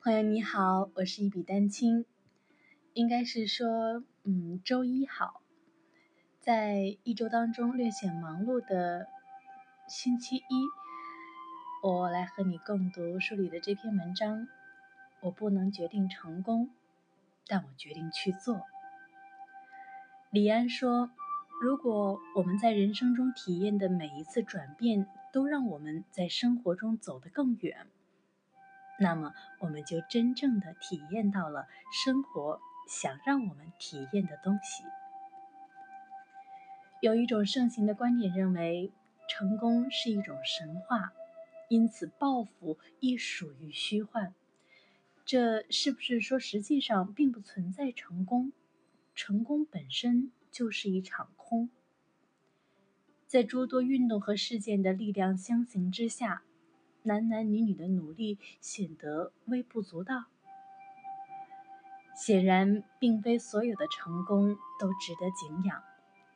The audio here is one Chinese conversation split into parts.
朋友你好，我是一笔丹青，应该是说，嗯，周一好，在一周当中略显忙碌的星期一，我来和你共读书里的这篇文章。我不能决定成功，但我决定去做。李安说：“如果我们在人生中体验的每一次转变，都让我们在生活中走得更远。”那么，我们就真正的体验到了生活想让我们体验的东西。有一种盛行的观点认为，成功是一种神话，因此抱负亦属于虚幻。这是不是说，实际上并不存在成功？成功本身就是一场空。在诸多运动和事件的力量相形之下。男男女女的努力显得微不足道。显然，并非所有的成功都值得敬仰，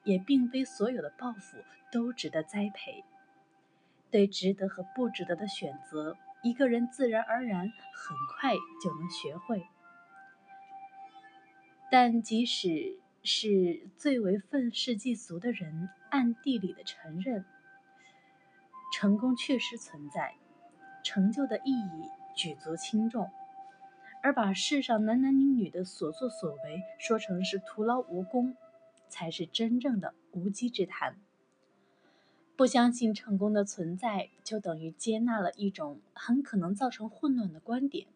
也并非所有的抱负都值得栽培。对值得和不值得的选择，一个人自然而然很快就能学会。但即使是最为愤世嫉俗的人，暗地里的承认，成功确实存在。成就的意义举足轻重，而把世上男男女女的所作所为说成是徒劳无功，才是真正的无稽之谈。不相信成功的存在，就等于接纳了一种很可能造成混乱的观点。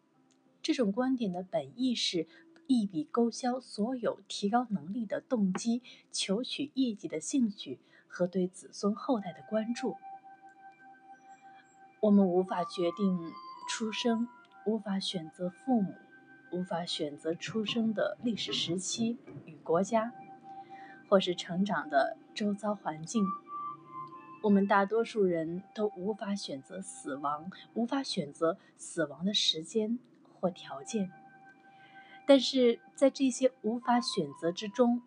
这种观点的本意是一笔勾销所有提高能力的动机、求取业绩的兴趣和对子孙后代的关注。我们无法决定出生，无法选择父母，无法选择出生的历史时期与国家，或是成长的周遭环境。我们大多数人都无法选择死亡，无法选择死亡的时间或条件。但是在这些无法选择之中，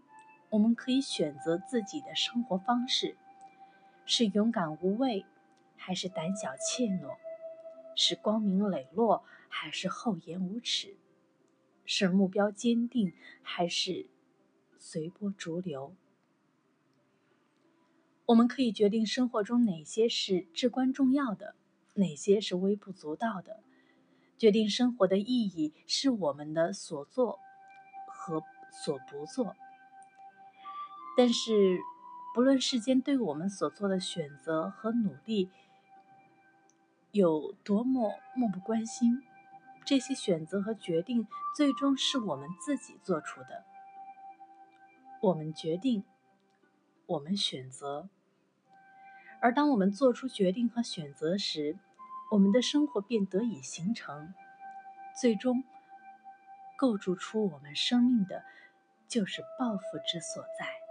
我们可以选择自己的生活方式，是勇敢无畏。还是胆小怯懦，是光明磊落，还是厚颜无耻？是目标坚定，还是随波逐流？我们可以决定生活中哪些是至关重要的，哪些是微不足道的。决定生活的意义是我们的所做和所不做。但是，不论世间对我们所做的选择和努力，有多么漠不关心，这些选择和决定最终是我们自己做出的。我们决定，我们选择，而当我们做出决定和选择时，我们的生活便得以形成。最终，构筑出我们生命的，就是抱负之所在。